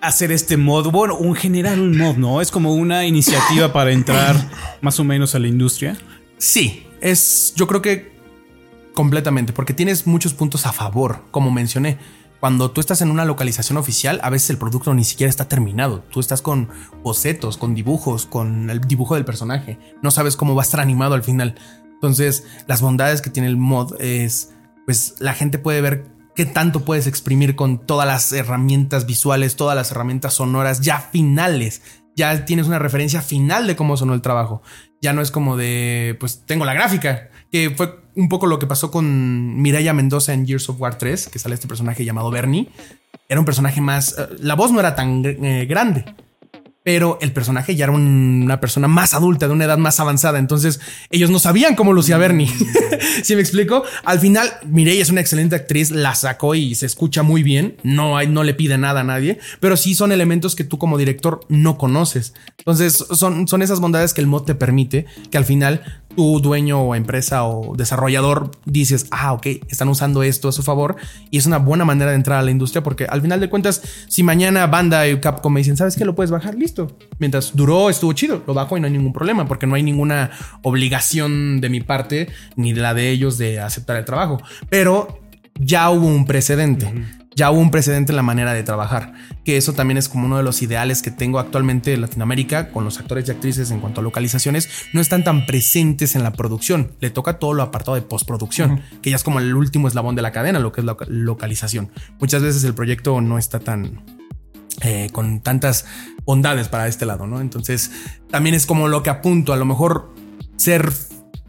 hacer este mod, bueno, un generar un mod, ¿no? Es como una iniciativa para entrar [COUGHS] más o menos a la industria. Sí, es yo creo que completamente, porque tienes muchos puntos a favor, como mencioné. Cuando tú estás en una localización oficial, a veces el producto ni siquiera está terminado. Tú estás con bocetos, con dibujos, con el dibujo del personaje. No sabes cómo va a estar animado al final. Entonces, las bondades que tiene el mod es, pues la gente puede ver qué tanto puedes exprimir con todas las herramientas visuales, todas las herramientas sonoras ya finales. Ya tienes una referencia final de cómo sonó el trabajo. Ya no es como de, pues tengo la gráfica, que fue un poco lo que pasó con Mireia Mendoza en Gears of War 3, que sale este personaje llamado Bernie. Era un personaje más, eh, la voz no era tan eh, grande, pero el personaje ya era un- una persona más adulta, de una edad más avanzada. Entonces ellos no sabían cómo lucía Bernie. [LAUGHS] ¿Sí me explico? Al final, Mireille es una excelente actriz, la sacó y se escucha muy bien. No, hay, no le pide nada a nadie, pero sí son elementos que tú como director no conoces. Entonces son, son esas bondades que el mod te permite que al final tu dueño o empresa o desarrollador dices, ah, ok, están usando esto a su favor y es una buena manera de entrar a la industria porque al final de cuentas, si mañana banda y Capcom me dicen, ¿sabes qué? Lo puedes bajar, listo. Mientras duró, estuvo chido, lo bajo y no hay ningún problema porque no hay ninguna obligación de mi parte ni de la de ellos de aceptar el trabajo. Pero ya hubo un precedente. Ya hubo un precedente en la manera de trabajar, que eso también es como uno de los ideales que tengo actualmente en Latinoamérica con los actores y actrices en cuanto a localizaciones, no están tan presentes en la producción, le toca todo lo apartado de postproducción, que ya es como el último eslabón de la cadena, lo que es la localización. Muchas veces el proyecto no está tan eh, con tantas bondades para este lado, ¿no? Entonces, también es como lo que apunto, a lo mejor ser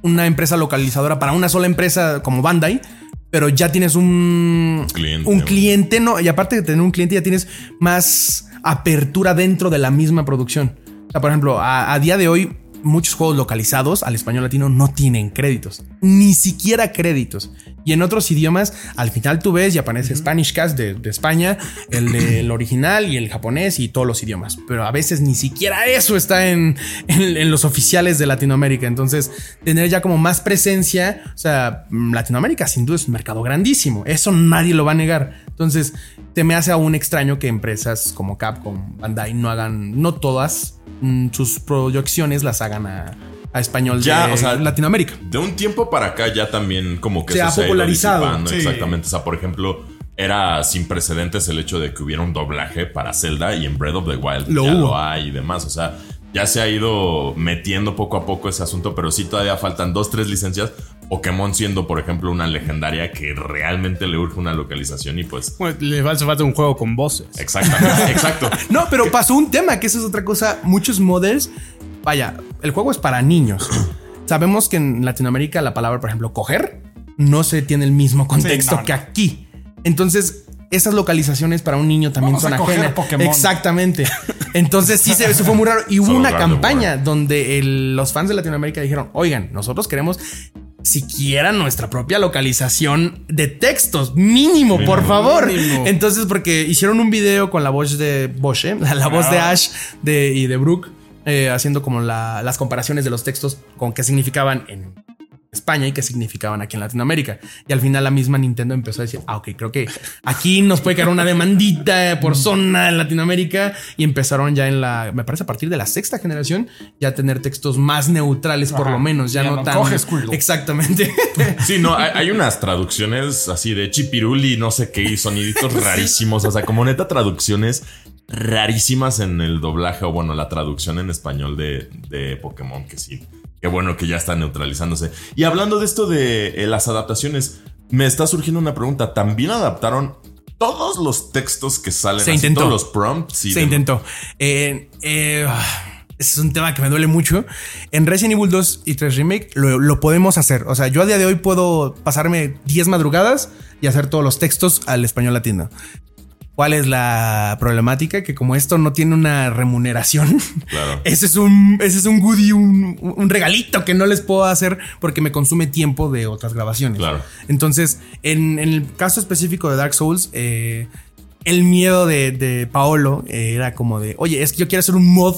una empresa localizadora para una sola empresa como Bandai, pero ya tienes un Cliente. un cliente, no, y aparte de tener un cliente, ya tienes más apertura dentro de la misma producción. O sea, por ejemplo, a, a día de hoy, muchos juegos localizados al español latino no tienen créditos, ni siquiera créditos. Y en otros idiomas, al final tú ves y aparece Spanish Cast de, de España, el, [CLEARS THROAT] de- el original y el japonés y todos los idiomas. Pero a veces ni siquiera eso está en, en- en los oficiales de Latinoamérica. Entonces, tener ya como más presencia, o sea, Latinoamérica sin duda es un mercado grandísimo. Eso nadie lo va a negar. Entonces, te me hace aún extraño que empresas como Capcom, Bandai no hagan, no todas sus proyecciones las hagan a, a español Ya, de o sea, Latinoamérica. De un tiempo para acá ya también como que Se ha se ha ido popularizado, sí. Exactamente. O sea, por ejemplo, era sin precedentes el hecho de que hubiera un doblaje para Zelda y en Breath of the Wild Lo ya hubo. lo hay y demás. O sea, ya se ha ido metiendo poco a poco ese asunto, pero sí todavía faltan dos, tres licencias. Pokémon siendo, por ejemplo, una legendaria que realmente le urge una localización y pues... Bueno, le hace falta un juego con voces. Exactamente, [LAUGHS] exacto. No, pero pasó un tema que eso es otra cosa. Muchos modders, vaya, el juego es para niños. [CLEARS THROAT] Sabemos que en Latinoamérica la palabra, por ejemplo, coger, no se tiene el mismo contexto no. que aquí. Entonces, esas localizaciones para un niño también Vamos son a coger ajenas. Pokémon. Exactamente. [LAUGHS] Entonces, sí, se, eso fue muy raro. Y hubo Solo una campaña donde el- los fans de Latinoamérica dijeron: Oigan, nosotros queremos siquiera nuestra propia localización de textos, mínimo, por favor. mínimo. Entonces, porque hicieron un video con la voz de Bosch, ¿eh? [LAUGHS] la voz de Ash de, y de Brooke, eh, haciendo como la- las comparaciones de los textos con qué significaban en España y qué significaban aquí en Latinoamérica. Y al final la misma Nintendo empezó a decir, ah, ok, creo que aquí nos puede caer una demandita por zona en Latinoamérica. Y empezaron ya en la, me parece a partir de la sexta generación, ya a tener textos más neutrales por Ajá. lo menos, ya, Ya no, no tan... coges. Exactamente. [LAUGHS] Sí, no, hay, hay unas traducciones así de chipiruli, no sé qué, y soniditos [LAUGHS] rarísimos. O sea, como neta traducciones rarísimas en el doblaje o bueno, la traducción en español de, de Pokémon, que sí. Qué bueno que ya está neutralizándose. Y hablando de esto de eh, las adaptaciones, me está surgiendo una pregunta. ¿También adaptaron todos los textos que salen? Se intentó. Todos los prompts. y Se intentó. Eh, eh, ese es un tema que me duele mucho. En Resident Evil 2 y 3 Remake lo, lo podemos hacer. O sea, yo a día de hoy puedo pasarme 10 madrugadas y hacer todos los textos al español latino. ¿Cuál es la problemática? Que como esto no tiene una remuneración, Claro. [LAUGHS] ese es un, ese es un goodie, un, un regalito que no les puedo hacer porque me consume tiempo de otras grabaciones. Claro. Entonces, en, en el caso específico de Dark Souls, eh, el miedo de, de Paolo eh, era como de, oye, es que yo quiero hacer un mod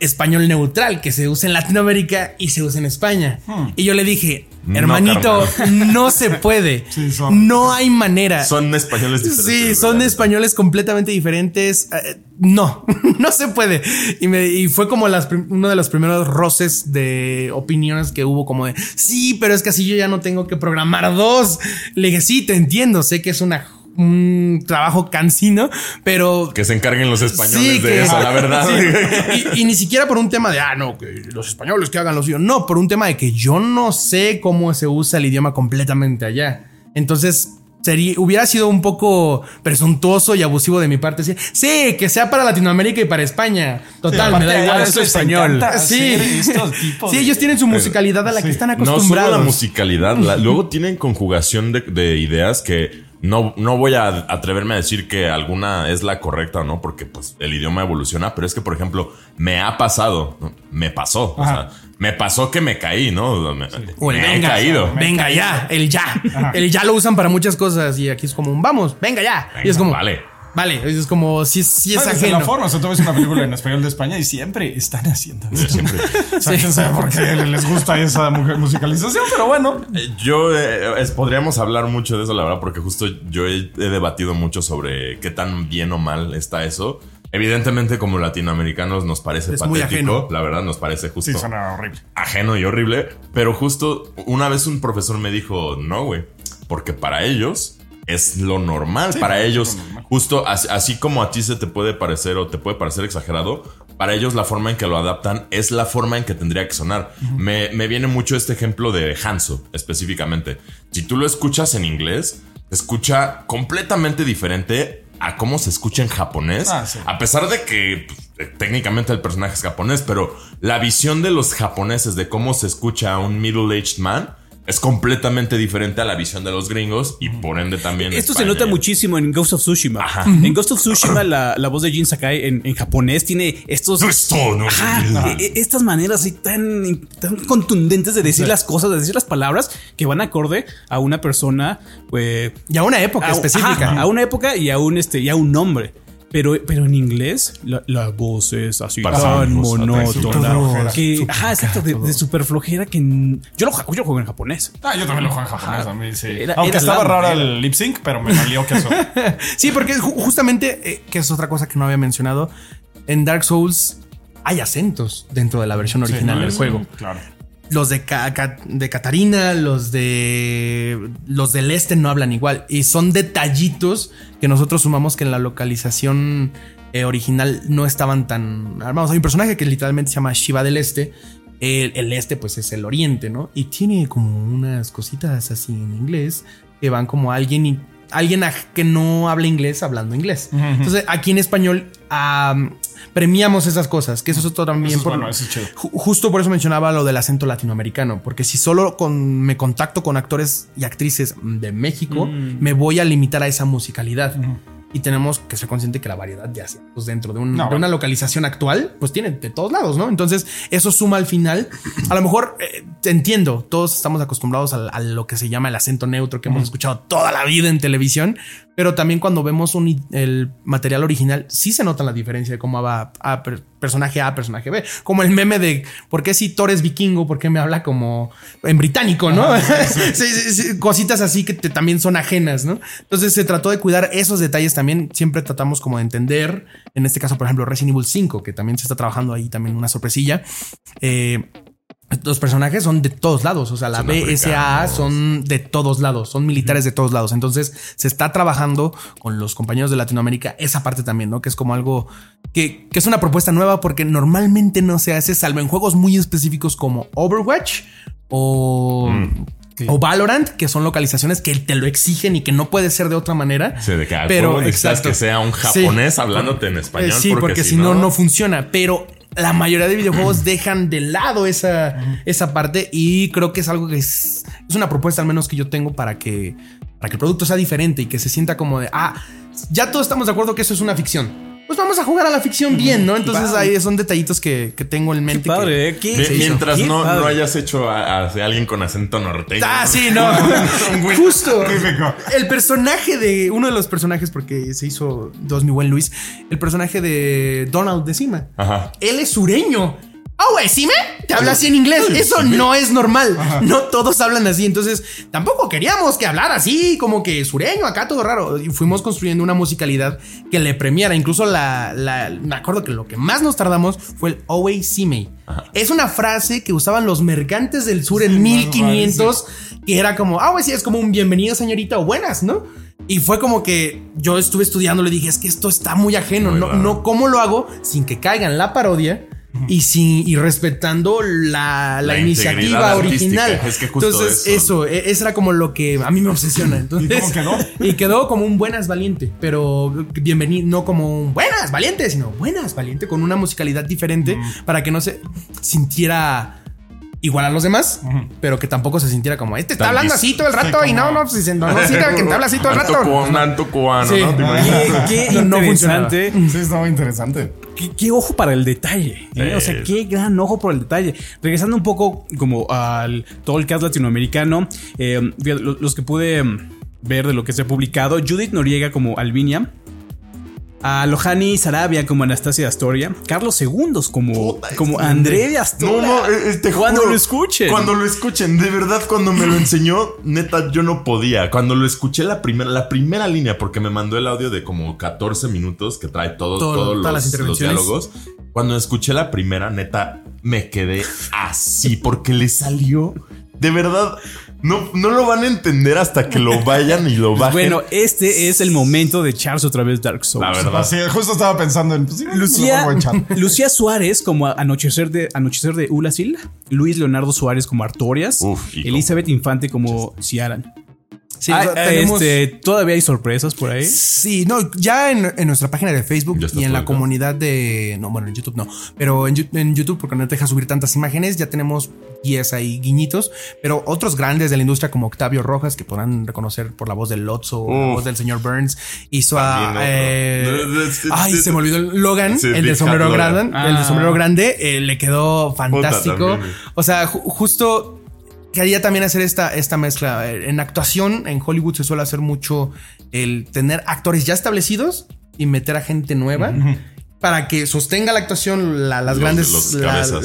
español neutral que se use en Latinoamérica y se use en España. Y yo le dije, hermanito, no, se puede. [LAUGHS] Sí, son- no hay manera. Son españoles diferentes. Sí, son ¿verdad? españoles completamente diferentes. Eh, no, [LAUGHS] no se puede. Y, me- y fue como las uno de los primeros roces de opiniones que hubo, como de sí, pero es que así yo ya no tengo que programar dos. Le dije, sí, te entiendo, sé que es una, un trabajo cansino, pero Que se encarguen los españoles Sí, de que- eso, la verdad. Sí. [LAUGHS] Y, y ni siquiera por un tema de, ah, no, que los españoles que hagan lo suyo. No, por un tema de que yo no sé cómo se usa el idioma completamente allá. Entonces, sería, hubiera sido un poco presuntuoso y abusivo de mi parte decir, sí, que sea para Latinoamérica y para España. Total, me da igual. a es ellos les español. Sí. estos tipos Sí, de- ellos tienen su musicalidad a la que están No solo acostumbrados. la musicalidad, la- luego tienen conjugación de, de ideas que No, no voy a atreverme a decir que alguna es la correcta o no, porque pues el idioma evoluciona, pero es que, por ejemplo, me ha pasado, ¿no? me pasó, o sea, me pasó que me caí, ¿no? Me, O el me he venga, caído. venga ya, el ya. El ya lo usan para muchas cosas y aquí es como un vamos, venga ya. y es como, Vale. Vale, es como si, si es desde ajeno. la forma, o sea, tú ves una película en español de España y siempre están haciendo eso. Siempre. O sea, quién sabe por qué les gusta esa mu- musicalización, pero bueno. Eh, Yo eh, es- podríamos hablar mucho de eso, la verdad, porque justo yo he, he debatido mucho sobre qué tan bien o mal está eso. Evidentemente, como latinoamericanos nos parece Es muy patético, ajeno. la verdad nos parece justo Sí, suena horrible. ajeno y horrible, pero justo una vez un profesor me dijo, no, güey, porque para ellos es lo normal, Sí, para ellos, normal. justo así, así como a ti se te puede parecer o te puede parecer exagerado, para ellos la forma en que lo adaptan es la forma en que tendría que sonar. me, me viene mucho este ejemplo de Hanzo, específicamente. Si tú lo escuchas en inglés, escucha completamente diferente a cómo se escucha en japonés. Ah, sí. A pesar de que pues, técnicamente el personaje es japonés, pero la visión de los japoneses de cómo se escucha a un middle-aged man es completamente diferente a la visión de los gringos y por ende también. Esto se nota muchísimo en Ghost of Tsushima. En Ghost of Tsushima, la, la voz de Jin Sakai en, en japonés tiene estos. Ajá, e- e- estas maneras así tan, tan contundentes de decir las cosas, de decir las palabras que van acorde a una persona, pues. Y a una época a- específica. ajá, a una época y a un, este, y a un nombre. Pero, pero en inglés, la, la voz es así tan monótona. Que, ajá, exacto, de, de súper flojera que. Yo lo, juego- yo juego en japonés. Ah, yo también lo juego en japonés a mí, sí. Era- Aunque era estaba raro el lip sync, pero me valió que eso. [LAUGHS] Sí, porque ju- justamente, eh, que es otra cosa que no había mencionado, en Dark Souls hay acentos dentro de la versión original Sí, del juego. Claro. Los de, de Catarina, los de los del este no hablan igual. Y son detallitos que nosotros sumamos que en la localización eh, original no estaban tan armados. Hay un personaje que literalmente se llama Shiva del Este. El, el este, pues es el oriente, ¿no? Y tiene como unas cositas así en inglés que van como alguien y alguien que no habla inglés hablando inglés. Entonces, aquí en español am, premiamos esas cosas, que eso es otro también. Eso es por- bueno, eso es chido. Ju- Justo por eso mencionaba lo del acento latinoamericano, porque si solo con, me contacto con actores y actrices de México, me voy a limitar a esa musicalidad. Y tenemos que ser consciente que la variedad de acentos dentro de, un- No, de bueno. una localización actual, pues tiene de todos lados, ¿no? Entonces, eso suma al final. A lo mejor eh, entiendo, todos estamos acostumbrados a, lo que se llama el acento neutro que hemos escuchado toda la vida en televisión, pero también cuando vemos un el material original, sí se nota la diferencia de cómo va a per- personaje A, personaje B. Como el meme de por qué si Thor es vikingo, por qué me habla como en británico, ¿no? [LAUGHS] Sí, sí, sí, cositas así que te- también son ajenas, ¿no? Entonces se trató de cuidar esos detalles también. Siempre tratamos como de entender, en este caso, por ejemplo, Resident Evil 5, que también se está trabajando ahí también una sorpresilla. Eh, los personajes son de todos lados, o sea, la Son africanos. son de todos lados, son militares de todos lados. Entonces se está trabajando con los compañeros de Latinoamérica esa parte también, ¿no? Que es como algo que, que es una propuesta nueva porque normalmente no se hace, salvo en juegos muy específicos como Overwatch o, o Valorant, que son localizaciones que te lo exigen y que no puede ser de otra manera. Sí, de que al pero exacto. que sea un Sí. japonés hablándote en español. Eh, sí, porque, si no, no funciona. Pero la mayoría de videojuegos dejan de lado esa, esa parte y creo que es algo que es, es una propuesta al menos que yo tengo para que, para que el producto sea diferente y que se sienta como de, ah, ya todos estamos de acuerdo que eso es una ficción. Pues vamos a jugar a la ficción bien, ¿no? Entonces ahí son detallitos que, que tengo en mente. Qué padre, que- ¿eh? ¿Qué? Mientras Qué no, padre. no hayas hecho a, a alguien con acento norteño. Ah, sí, no. [LAUGHS] Justo. El personaje de uno de los personajes, porque se hizo dos, mi buen Luis, el personaje de Donald de Cima. Ajá. Él es sureño. Ah, güey, ¿sí me? Te habla así en inglés. Eso no es normal. No todos hablan así. Entonces, tampoco queríamos que hablara así, como que sureño, acá todo raro. Y fuimos construyendo una musicalidad que le premiara. Incluso la, la- me acuerdo que lo que más nos tardamos fue el Owe Sime. Es una frase que usaban los mercantes del sur en 1500, que era como, ah, güey, sí, es como un bienvenido, señorita, o buenas, ¿no? Y fue como que yo estuve estudiando, le dije, es que esto está muy ajeno, Muy no, no, ¿cómo lo hago sin que caiga en la parodia? Y, sin, y respetando la, la La iniciativa original. Es que justo Entonces, eso. eso, e- eso era como lo que a mí me obsesiona. Entonces, cómo quedó? [LAUGHS] Y quedó como un buenas valiente, pero bienvenido, no como un buenas valiente, sino buenas valiente con una musicalidad diferente para que no se sintiera igual a los demás, pero que tampoco se sintiera como este está Tan hablando así todo el rato Sí, y no, no, pues dicen, no, no sirve que te habla así todo el rato. cubano, alto cubano, Sí. ¿no? Qué, qué No, no interesante. Sí, está muy interesante. Qué, qué ojo para el detalle. ¿eh? O sea, qué gran ojo por el detalle. Regresando un poco como al todo el cast latinoamericano, eh, los que pude ver de lo que se ha publicado, Judith Noriega como Alvinia. A Lohani Sarabia como Anastasia Astoria. Carlos Segundos como, como André de No, Astoria. no, eh, eh, te Cuando juro, lo escuchen. Cuando lo escuchen, de verdad, cuando me lo enseñó, neta, yo no podía. Cuando lo escuché la primera, la primera línea, porque me mandó el audio de como 14 minutos que trae todo, Todo- todos todas las los, los diálogos. Cuando escuché la primera, neta, me quedé así, porque le salió. De verdad, no, no lo van a entender hasta que lo vayan y lo bajen. Bueno, este es el momento de echarse otra vez Dark Souls. La verdad. Sí, justo estaba pensando en. Pues, Lucía, en [LAUGHS] Suárez como Anochecer de Anochecer de Ulasil, Luis Leonardo Suárez como Artorias, Uf. Elizabeth Infante como Ciaran. Sí, Ah, o sea, eh, tenemos- este, todavía hay sorpresas por ahí. Sí, no, ya en, en nuestra página de Facebook y en la comunidad de. No, bueno, en YouTube no. Pero en, YouTube, porque no te deja subir tantas imágenes, ya tenemos guías ahí, guiñitos. Pero otros grandes de la industria, como Octavio Rojas, que podrán reconocer por la voz del Lotso o la voz del señor Burns, hizo a. Eh, ay, se me olvidó el Logan, Sí, el de Big sombrero Logan. grande. El de Ah. sombrero grande, eh, le quedó fantástico. también. O sea, ju- justo quería también hacer esta, esta mezcla. En actuación, en Hollywood se suele hacer mucho el tener actores ya establecidos y meter a gente nueva. Para que sostenga la actuación la- las Los- grandes, los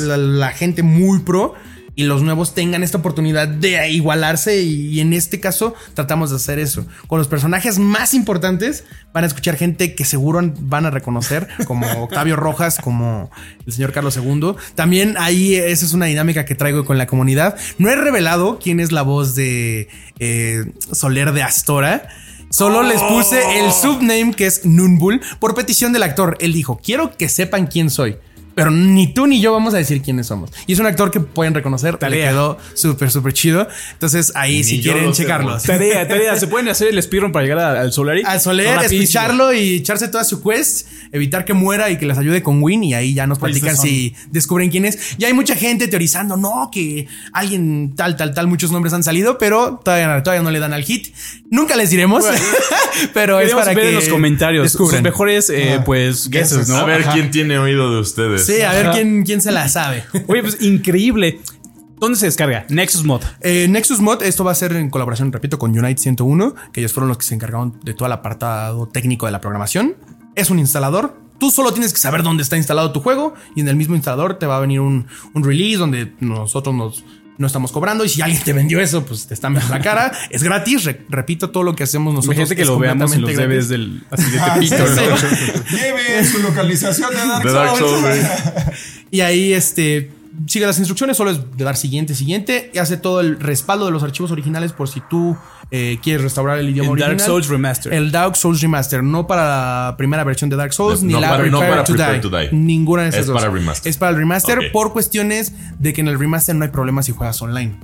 la- la gente muy pro y los nuevos tengan esta oportunidad de igualarse y, en este caso tratamos de hacer eso. Con los personajes más importantes van a escuchar gente que seguro van a reconocer, como [LAUGHS] Octavio Rojas, como el señor Carlos II. También ahí esa es una dinámica que traigo con la comunidad. No he revelado quién es la voz de eh, Soler de Astora. Solo les puse el subname que es Nunbull por petición del actor. Él dijo, quiero que sepan quién soy. Pero ni tú ni yo vamos a decir quiénes somos. Y es un actor que pueden reconocer. Le Tarea. quedó súper, súper chido. Entonces ahí Ni si quieren checarlo. Tarea, [LAUGHS] tarea. ¿Se pueden hacer el speedrun para llegar a- al Solari? Al Soler, escucharlo y echarse toda su quest, evitar que muera y que les ayude con Win. Y ahí ya nos platican son. si descubren quién es. Ya hay mucha gente teorizando, no, que alguien tal, tal, tal, muchos nombres han salido, pero todavía, todavía no le dan al hit. Nunca les diremos, [LAUGHS] pero es para ver que en los comentarios sus descubran. mejores, eh, pues, guesses, ¿no? A ver Ajá. quién tiene oído de ustedes. Sí, a ver quién, quién se la sabe. [LAUGHS] Oye, pues increíble. ¿Dónde se descarga? Nexus Mod. Eh, Nexus Mod, esto va a ser en colaboración, repito, con Unite 101, que ellos fueron los que se encargaron de todo el apartado técnico de la programación. Es un instalador. Tú solo tienes que saber dónde está instalado tu juego y en el mismo instalador te va a venir un, un release donde nosotros nos, no estamos cobrando y si alguien te vendió eso, pues te viendo la cara. [LAUGHS] Es gratis. Re- repito, todo lo que hacemos nosotros. Imagínate que es lo veamos en los debes del, [LAUGHS] así de Ah. Lleve su localización de Dark, Souls. Güey. [LAUGHS] Y ahí este sigue las instrucciones, solo es de dar siguiente, siguiente y hace todo el respaldo de los archivos originales por si tú eh, quieres restaurar el idioma El original. Dark Souls Remaster. El Dark Souls Remaster, no para la primera versión de Dark Souls No, ni no la para- no Prepare, para to, Prepare die. to Die. Ninguna de esas Es dos. para el remaster. Es para el remaster por cuestiones de que en el remaster no hay problema si juegas online.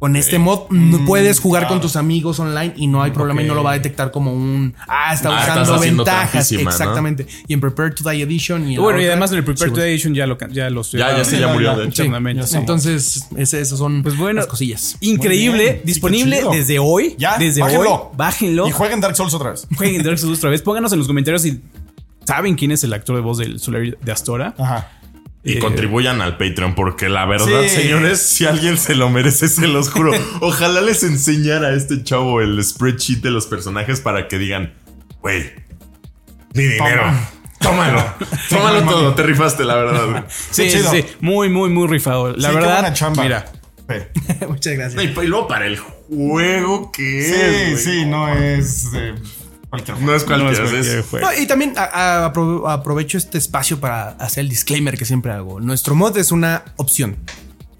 Con este mod no puedes jugar con tus amigos online y no hay problema y no lo va a detectar como un ah, está Ah, usando ventajas. Exactamente. Y en Prepare to Die Edition y Bueno, y otra, además en el Prepare sí, to Edition ya lo ya los Ya, ya, sí, ya murió, de hecho. Sí. Entonces, esas son Pues bueno, las cosillas. Increíble, disponible desde hoy. Ya, desde bájenlo. hoy. Bájenlo. Y jueguen Dark Souls otra vez. Jueguen Dark Souls otra vez. Pónganos en los comentarios si saben quién es el actor de voz del Solari de Astora. Ajá. Y Eh, contribuyan al Patreon, porque la verdad, Sí. señores, si alguien se lo merece, se los juro. [LAUGHS] Ojalá les enseñara a este chavo el spreadsheet de los personajes para que digan, güey, mi dinero. Tómalo. [LAUGHS] Tómalo todo. Te rifaste, la verdad. [LAUGHS] Sí, sí, sí. Muy, muy, muy rifado. La Sí, qué verdad, buena chamba. mira. Muchas gracias. Y y luego para el juego que es. Sí, sí, no es eh, cualquier No es. No cualquier juego. No, y también a- a- apro- aprovecho este espacio para hacer el disclaimer que siempre hago. Nuestro mod es una opción.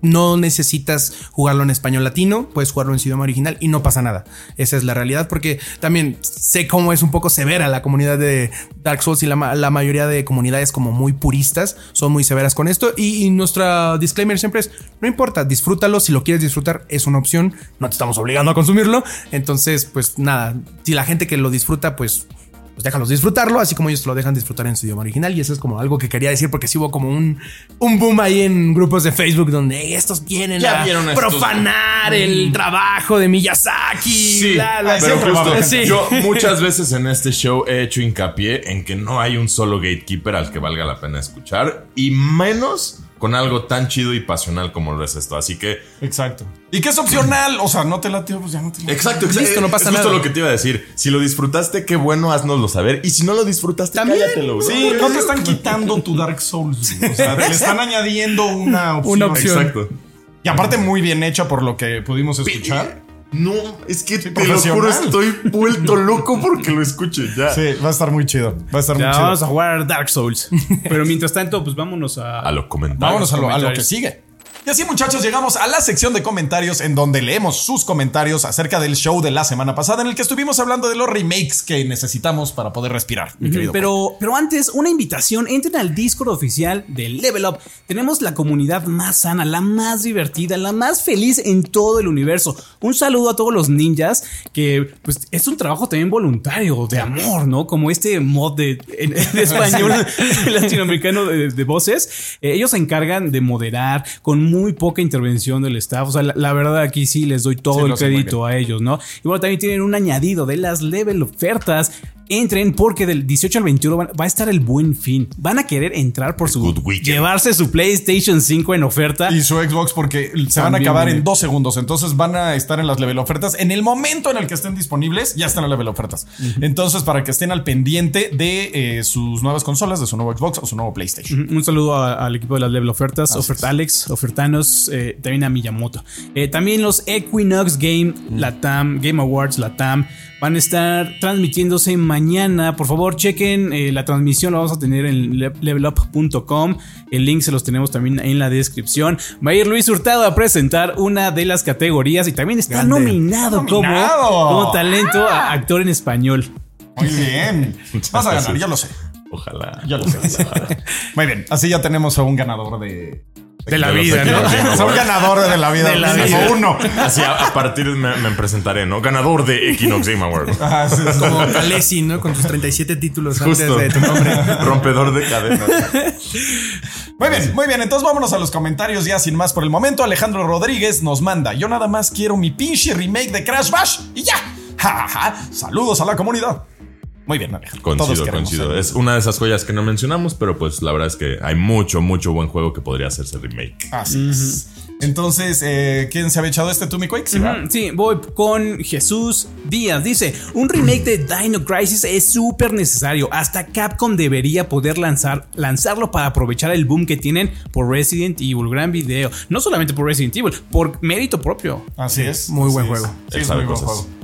No necesitas jugarlo en español latino, puedes jugarlo en su idioma original y no pasa nada. Esa es la realidad porque también sé cómo es un poco severa la comunidad de Dark Souls y la, ma- la mayoría de comunidades como muy puristas son muy severas con esto y, y nuestra disclaimer siempre es, no importa, disfrútalo, si lo quieres disfrutar es una opción, no te estamos obligando a consumirlo. Entonces, pues nada, si la gente que lo disfruta, pues pues déjalos disfrutarlo, así como ellos lo dejan disfrutar en su idioma original. Y eso es como algo que quería decir porque sí hubo como un, un boom ahí en grupos de Facebook donde "Ey, estos vienen Ya a vieron estos". profanar el trabajo de Miyazaki. Sí, bla, bla". pero Siempre va a justo, haber gente. yo [LAUGHS] muchas veces en este show he hecho hincapié en que no hay un solo gatekeeper al que valga la pena escuchar y menos con algo tan chido y pasional como lo es esto. Así que, Exacto. Y que es opcional. O sea, no te latió, pues ya no te latió. exacto, exacto. Listo, no pasa es justo nada. lo que te iba a decir. Si lo disfrutaste, qué bueno, haznoslo saber. Y si no lo disfrutaste, cállatelo. güey. Sí, no te están quitando tu Dark Souls. güey. O sea, te le están añadiendo una [LAUGHS] opción. Una opción. Exacto. Y aparte muy bien hecha por lo que pudimos escuchar. No, es que te lo juro, estoy vuelto loco porque lo escuche ya. Sí, va a estar muy chido. Va a estar Ya muy chido. vamos a jugar Dark Souls. Pero mientras tanto, pues vámonos a. A los comentarios. Vámonos a lo, a lo que sigue. Y así muchachos llegamos a la sección de comentarios en donde leemos sus comentarios acerca del show de la semana pasada en el que estuvimos hablando de los remakes que necesitamos para poder respirar, mi querido. Pero, pero antes, una invitación. Entren al Discord oficial de Level Up. Tenemos la comunidad más sana, la más divertida, la más feliz en todo el universo. Un saludo a todos los ninjas, que pues es un trabajo también voluntario, de amor, ¿no? Como este mod de, en, en español [LAUGHS] latinoamericano de, de voces. Eh, ellos se encargan de moderar con muy poca intervención del staff. O sea, la, la verdad aquí sí les doy todo Sí, el crédito a ellos, ¿no? Y bueno, también tienen un añadido de las level ofertas. Entren porque del 18 al 21 van- va a estar el buen fin. Van a querer entrar por su llevarse su PlayStation 5 en oferta. Y su Xbox porque se van a acabar en dos segundos. Entonces van a estar en las level ofertas. En el momento en el que estén disponibles, ya están en las level ofertas. Entonces, para que estén al pendiente de eh, sus nuevas consolas, de su nuevo Xbox o su nuevo PlayStation. Un saludo a- al equipo de las Level Ofertas, Oferta Alex, Ofertanos, eh, también a Miyamoto. Eh, también los Equinox Game, la TAM, Game Awards, la TAM, van a estar transmitiéndose mañana. Por favor, chequen eh, la transmisión, la vamos a tener en le- levelup.com. El link se los tenemos también en la descripción. Va a ir Luis Hurtado a presentar una de las categorías y también está nominado, como, como talento a actor en español. Muy bien. [LAUGHS] Vas a ganar, yo lo sé. Ojalá. Ya lo sé. [LAUGHS] Muy bien. Así ya tenemos a un ganador de. De la vida, ¿no? Awards. [LAUGHS] ganador de la vida. De la vida. uno. Así a, a partir me, me presentaré, ¿no? Ganador de Equinox Game Awards. [LAUGHS] Ajá, sí, sí. Como Kalesi, ¿no? Con sus 37 títulos Justo. antes de tu nombre. [LAUGHS] Rompedor de cadenas. Muy bien, muy bien. Entonces vámonos a los comentarios ya sin más por el momento. Alejandro Rodríguez nos manda. Yo nada más quiero mi pinche remake de Crash Bash y ya. Ja, ja, ja. Saludos a la comunidad. Muy bien, Alejandro. Coincido, coincido. Es una de esas joyas que no mencionamos, pero pues la verdad es que hay mucho, mucho buen juego que podría hacerse remake. Así es. Entonces, eh, ¿quién se había echado este? ¿Tú, mi Quake? Sí, Sí, voy con Jesús Díaz. Dice, un remake de Dino Crisis es súper necesario. Hasta Capcom debería poder lanzar, lanzarlo para aprovechar el boom que tienen por Resident Evil. Gran video. No solamente por Resident Evil, por mérito propio. Así es. Muy buen es. juego. Sí, es muy buen juego.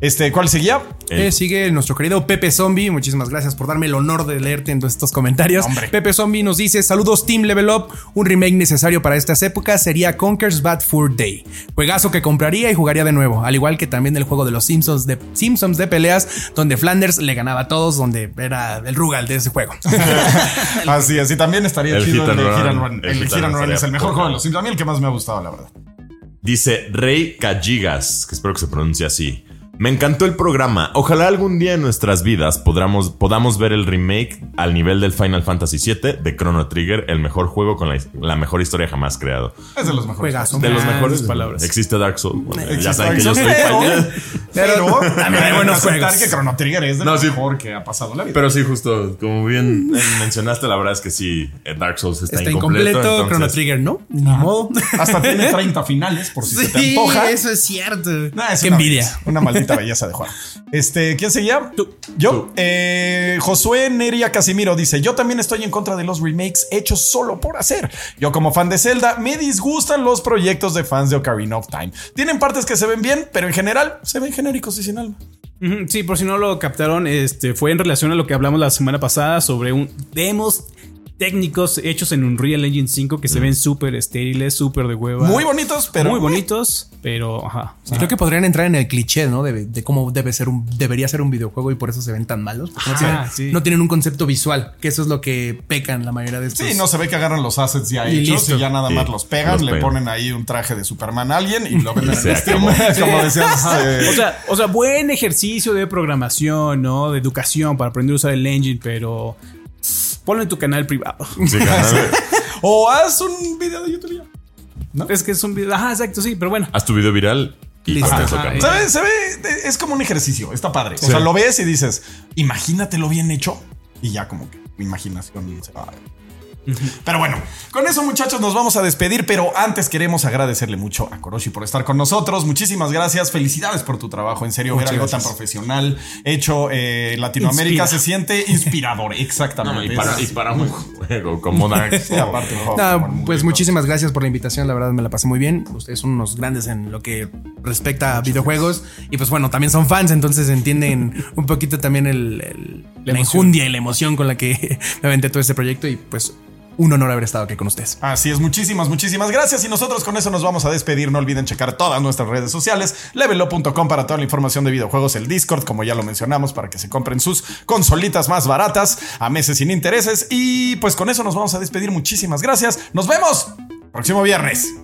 Este, ¿cuál seguía? El- Eh, sigue nuestro querido Pepe Zombie. Muchísimas gracias por darme el honor de leerte en estos comentarios. Hombre. Pepe Zombie nos dice: Saludos, Team Level Up. Un remake necesario para estas épocas sería Conker's Bad Fur Day. Juegazo que compraría y jugaría de nuevo. Al igual que también el juego de los Simpsons de, Simpsons de peleas, donde Flanders le ganaba a todos, donde era el Rugal de ese juego. [LAUGHS] [LAUGHS] Así. Y también estaría El chido el de and Hit Run. and Run. El El Hit and Run es el mejor juego de los Simpsons. A mí el que más me ha gustado, la verdad. Dice Rey Calligas, que espero que se pronuncie así. Me encantó el programa. Ojalá algún día en nuestras vidas podamos, podamos ver el remake al nivel del Final Fantasy VII de Chrono Trigger, el mejor juego con la, la mejor historia jamás creado. Es de los mejores. Juegazo. De los mejores palabras. Existe Dark Souls. Bueno, ya saben que yo soy Souls, fan. Pero también hay buenos aceptar juegos. que Chrono Trigger es de No, lo sí. mejor que ha pasado en la vida. Pero sí, justo, como bien mencionaste, la verdad es que sí, eh, Dark Souls está, Está incompleto. incompleto, entonces- Chrono Trigger, ¿no? Ni modo. Hasta tiene [LAUGHS] 30 finales, por si se te Sí, antoja. eso es cierto. Nah, es Qué una envidia. Una maldita belleza de juego. Este, ¿quién seguía? Yo. Eh, Josué Neria Casimiro dice: Yo también estoy en contra de los remakes hechos solo por hacer. Yo, como fan de Zelda, me disgustan los proyectos de fans de Ocarina of Time. Tienen partes que se ven bien, pero en general se ven genéricos y sin alma. Sí, por si no lo captaron, este fue en relación a lo que hablamos la semana pasada sobre un demos técnicos hechos en Unreal Engine 5 que se ven súper estériles, súper de hueva. Muy bonitos, pero. Muy bonitos, pero ajá. Sí, creo que podrían entrar en el cliché, ¿no? De, de cómo debe ser un, debería ser un videojuego y por eso se ven tan malos. No, tienen, sí. no tienen un concepto visual, que eso es lo que pecan la mayoría de estos. Sí, no se ve que agarran los assets ya Y hechos listo. y ya nada Sí, más los pegan, los le pegan. ponen ahí un traje de Superman a alguien y lo venden se en Steam. [LAUGHS] Como decías. eh, O sea, o sea, buen ejercicio de programación, ¿no? De educación para aprender a usar el engine, pero ponlo en tu canal privado. Sí, canal- [LAUGHS] o haz un video de YouTube. ya. Es que es un video. Ajá, exacto, sí, pero bueno. Haz tu video viral y eso Ajá, acabas. Se ve, se ve, es como un ejercicio, está padre. O sea, lo ves y dices, imagínatelo bien hecho y ya como que mi imaginación se va. Pero bueno, con eso muchachos nos vamos a despedir, pero antes queremos agradecerle mucho a Koroshi por estar con nosotros. Muchísimas gracias, felicidades por tu trabajo, en serio, Muchas ver algo tan profesional hecho eh, Latinoamérica Inspira. se siente inspirador, [LAUGHS] No, exactamente. y, para, y para un juego como Dark [LAUGHS] aparte, No, pues muchísimas gracias por la invitación, la verdad me la pasé muy bien. Ustedes son unos grandes en lo que respecta a videojuegos. Y pues bueno, también son fans, entonces entienden [LAUGHS] un poquito también el, el- la, enjundia y la emoción con la que me aventé todo este proyecto. Y pues un honor haber estado aquí con ustedes. Así es, muchísimas, muchísimas gracias. Y nosotros con eso nos vamos a despedir. No olviden checar todas nuestras redes sociales, levelo.com para toda la información de videojuegos, el Discord, como ya lo mencionamos, para que se compren sus consolitas más baratas a meses sin intereses. Y pues con eso nos vamos a despedir. Muchísimas gracias. Nos vemos próximo viernes.